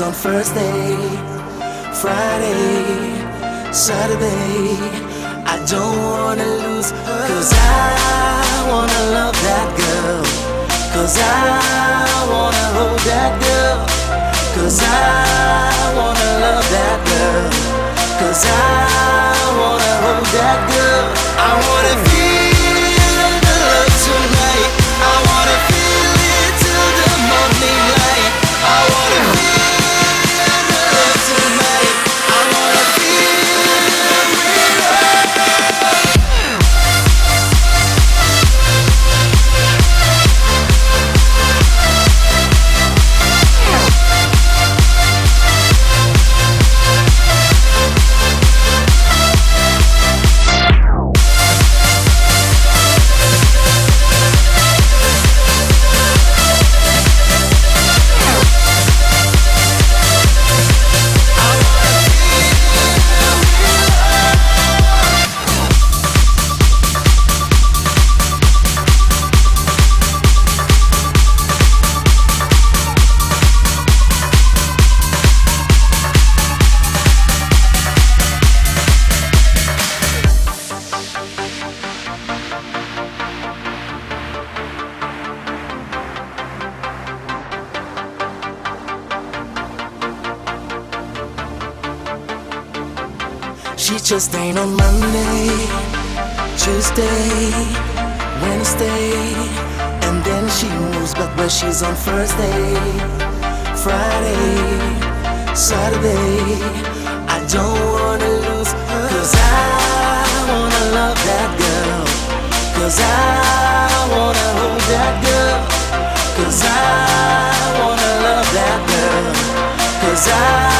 on first day just ain't on Monday, Tuesday, Wednesday, and then she moves back where she's on Thursday, Friday, Saturday. I don't wanna lose her, cause I wanna love that girl, cause I wanna hold that girl, cause I wanna love that girl, cause I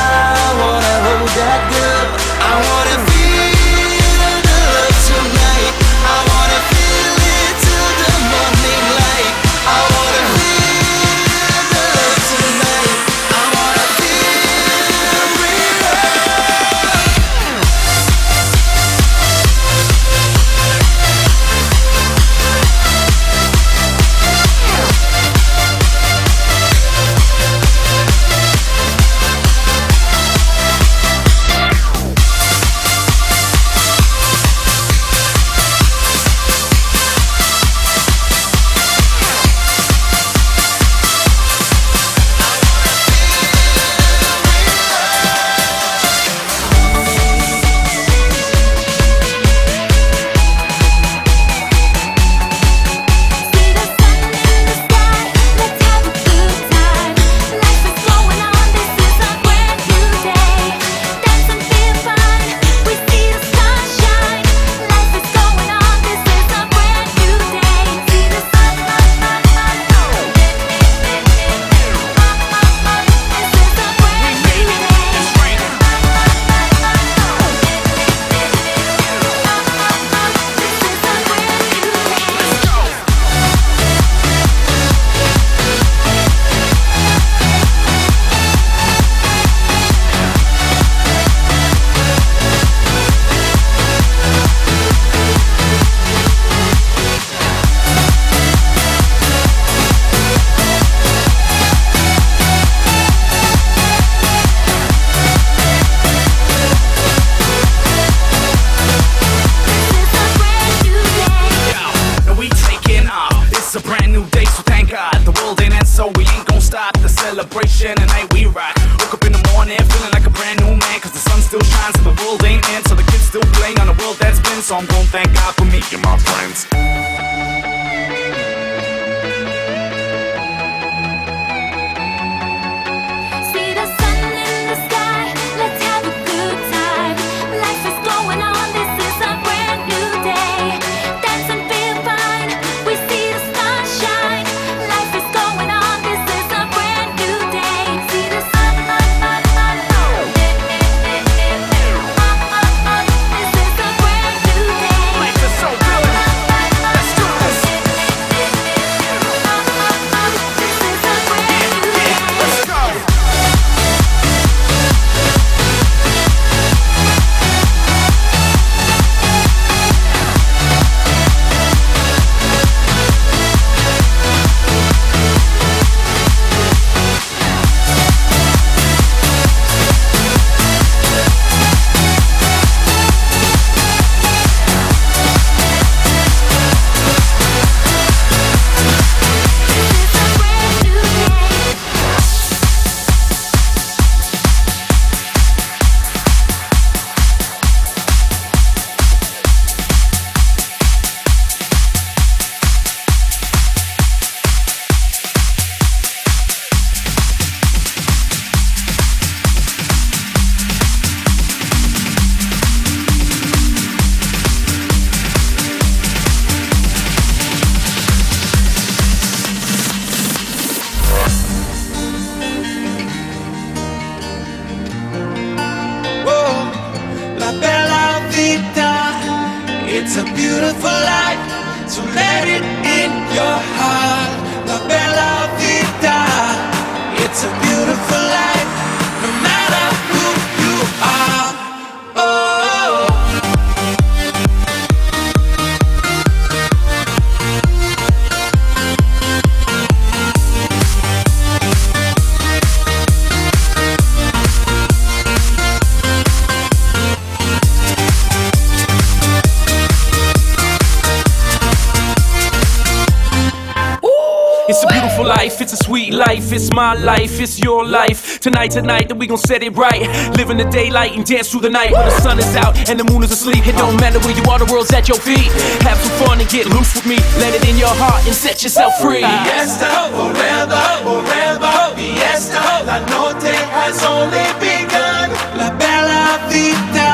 my life, it's your life. Tonight, tonight, that we gon' set it right. Live in the daylight and dance through the night when the sun is out and the moon is asleep. It don't matter where you are, the world's at your feet. Have some fun and get loose with me. Let it in your heart and set yourself free. Fiesta, forever, forever, fiesta. La noche has only begun. La bella vita.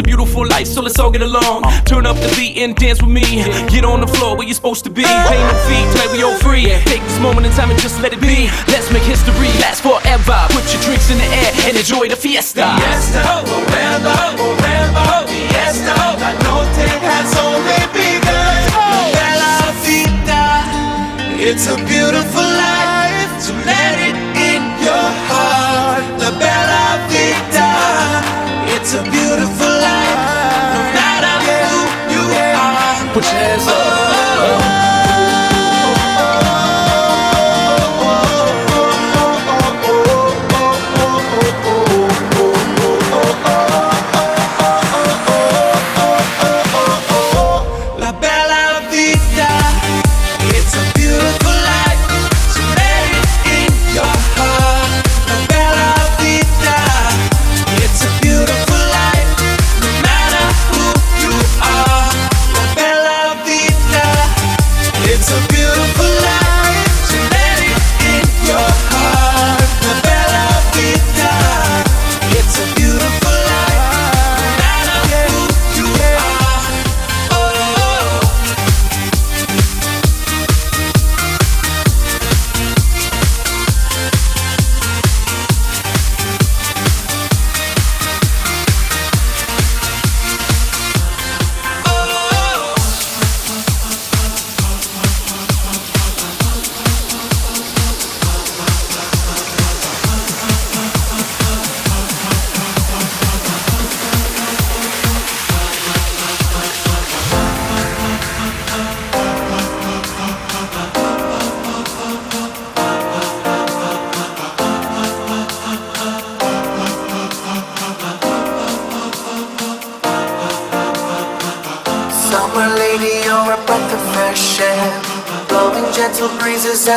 A beautiful life, so let's all get along. Uh. Turn up the beat and dance with me. Get on the floor where you're supposed to be. Pay no fee, tonight we all free. Take this moment in time and just let it be. Let's make history last forever. Put your drinks in the air and enjoy the fiesta. Fiesta, forever, forever, fiesta. La noche has only begun. Bella Vita. It's a beautiful life,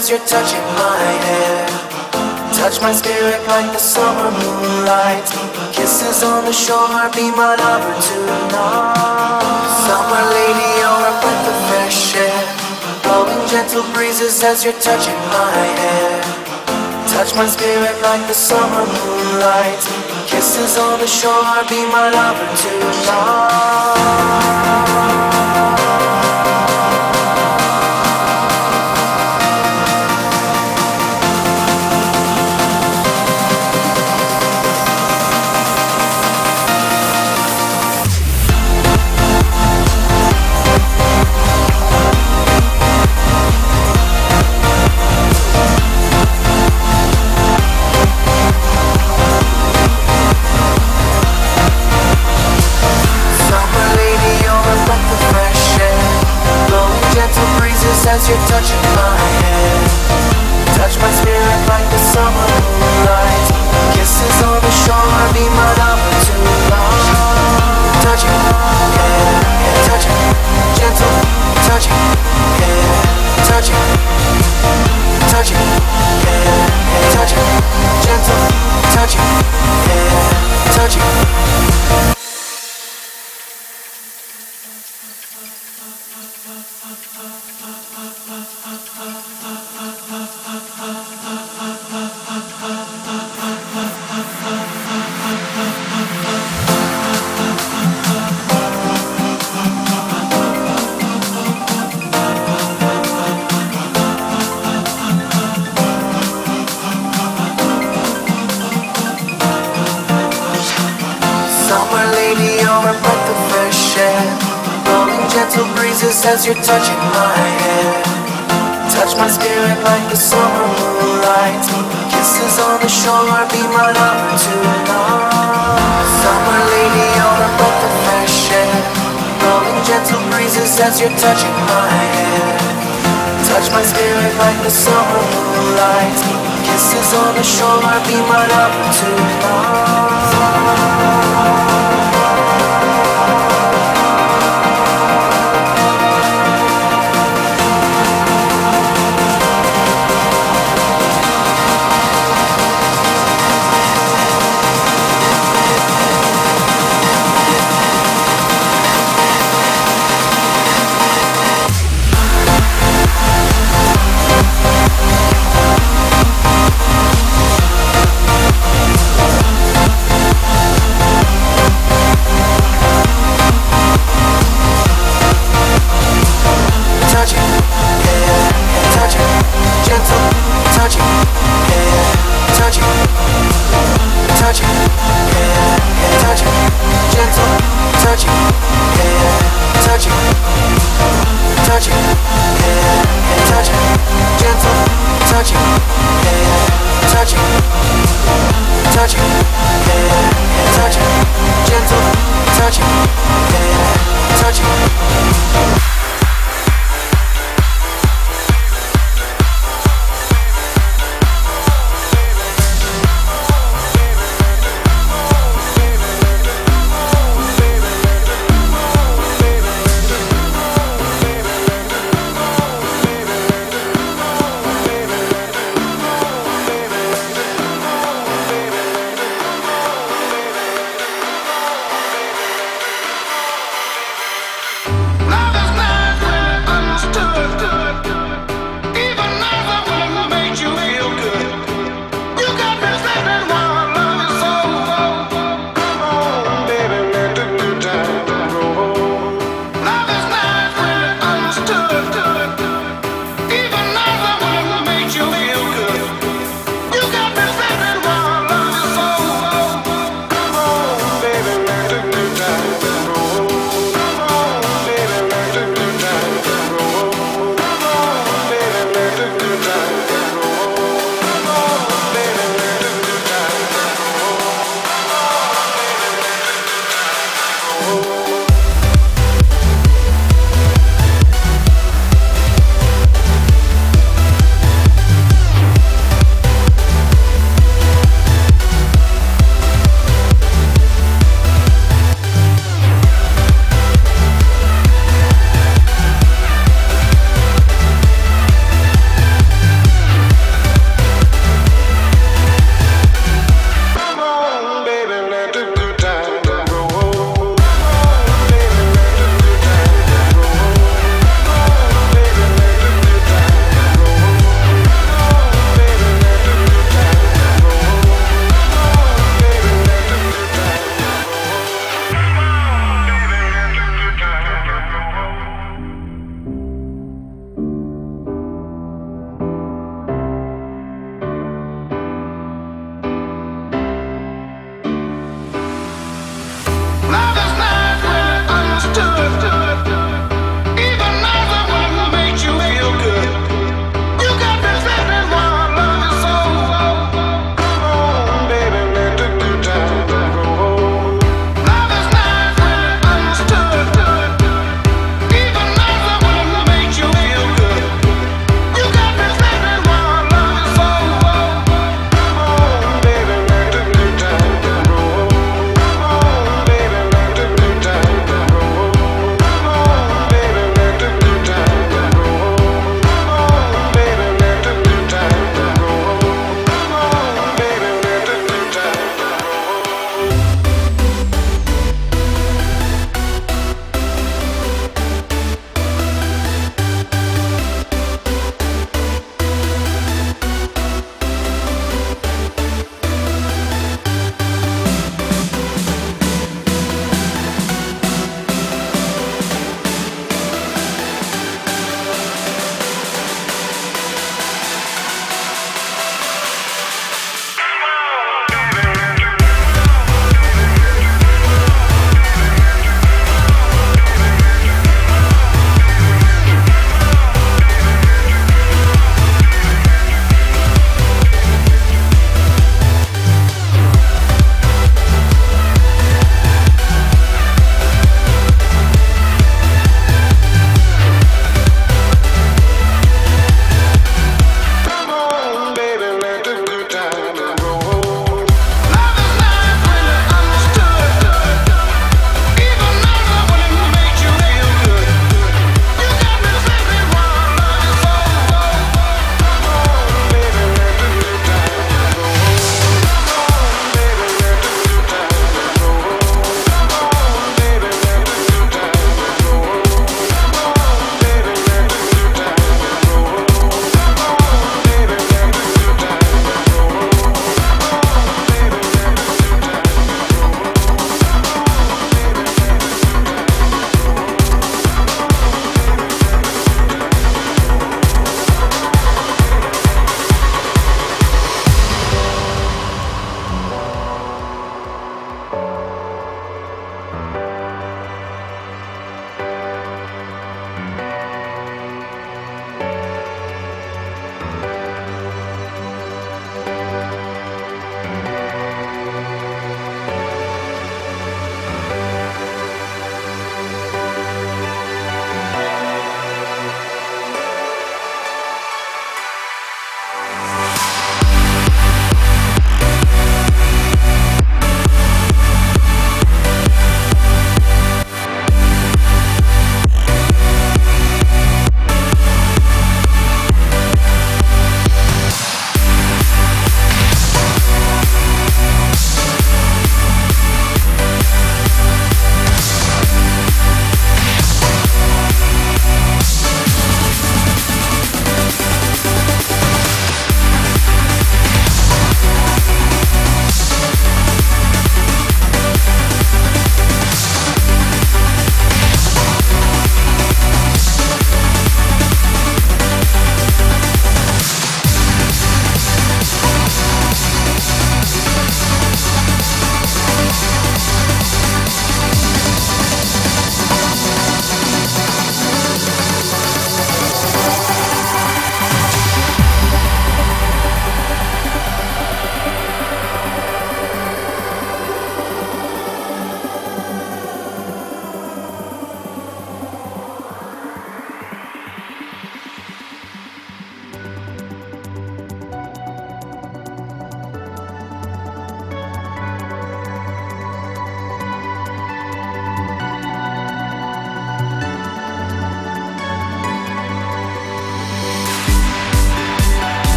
as you're touching my hair. Touch my spirit like the summer moonlight. Kisses on the shore, be my lover tonight. Summer lady, you're a breath of fresh air. Blowing gentle breezes as you're touching my hair. Touch my spirit like the summer moonlight. Kisses on the shore, be my lover tonight.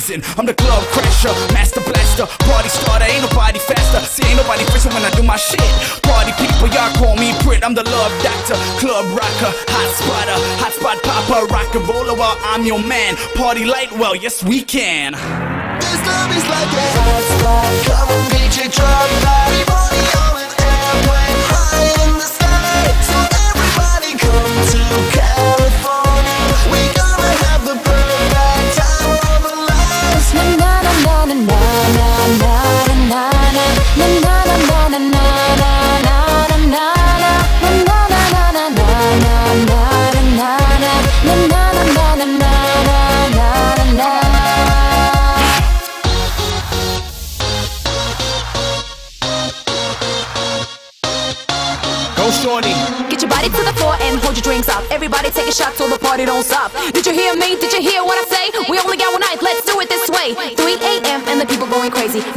Blazing. I'm the club crasher, master blaster, party starter. Ain't nobody faster. See, ain't nobody fresher when I do my shit. Party people, y'all call me Brit. I'm the love doctor, club rocker, hot spotter, hot spot popper, rock and roller while I'm your man. Party light, well, yes, we can.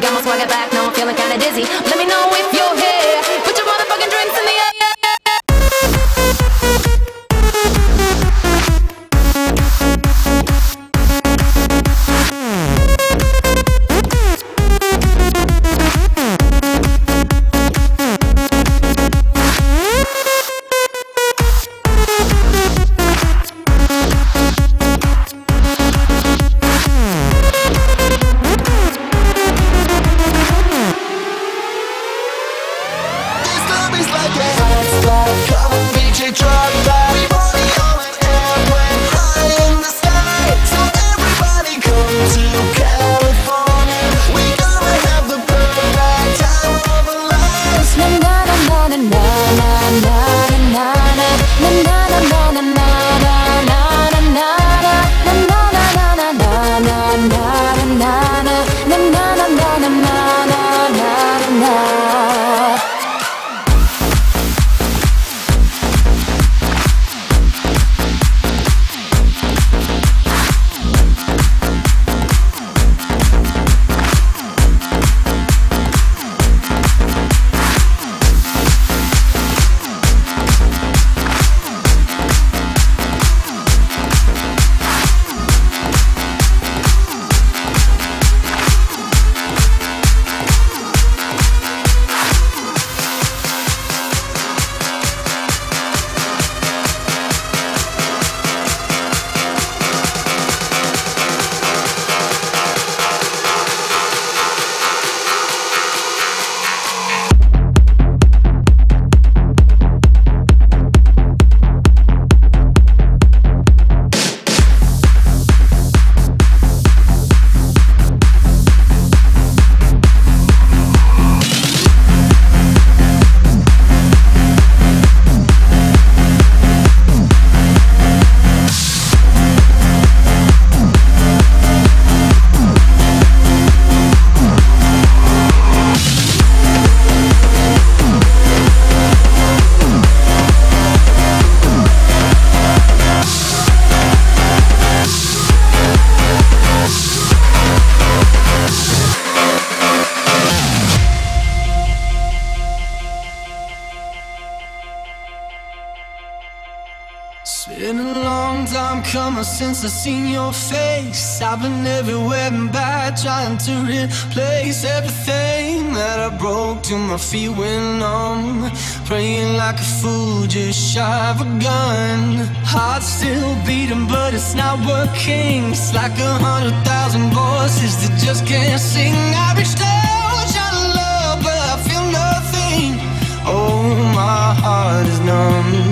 Got my swagger back, now I'm feeling kinda dizzy. Let me know since I seen your face. I've been everywhere and back trying to replace everything that I broke till my feet went numb. Praying like a fool, just shy of a gun. Heart still beating, but it's not working. It's like a hundred thousand voices that just can't sing. I reached out, trying to love, but I feel nothing. Oh, my heart is numb.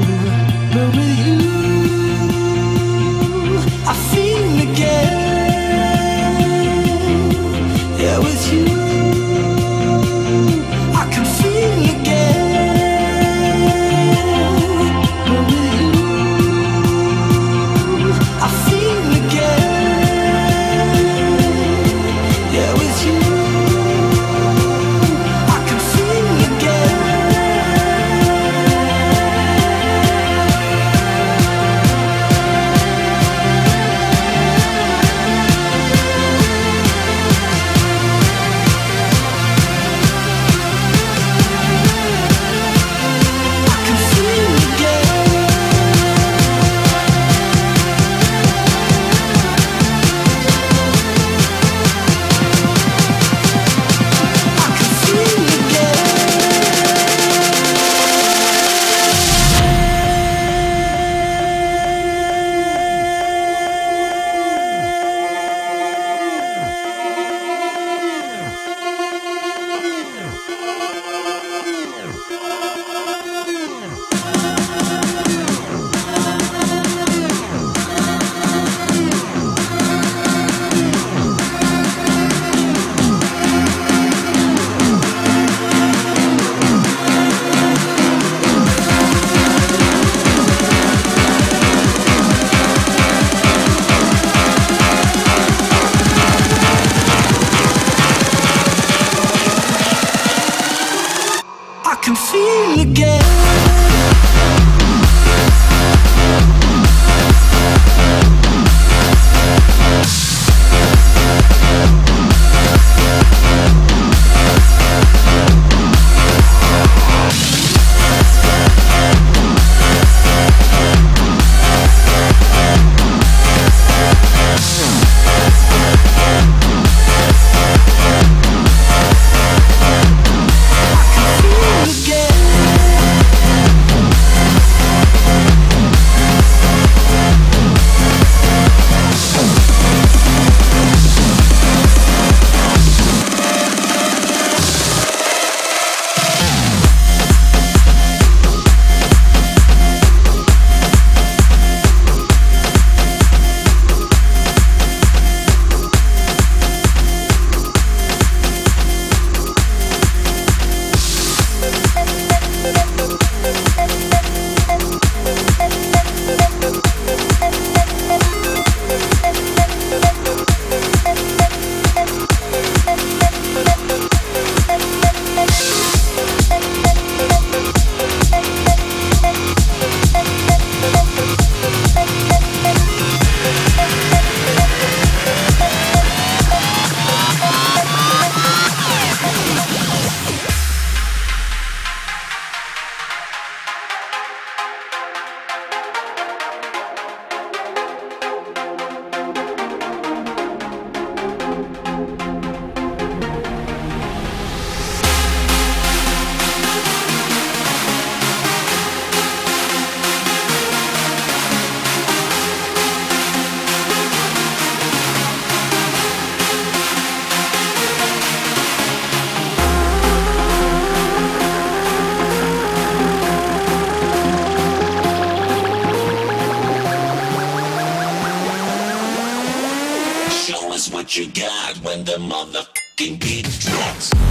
You got when the motherfucking beat drops.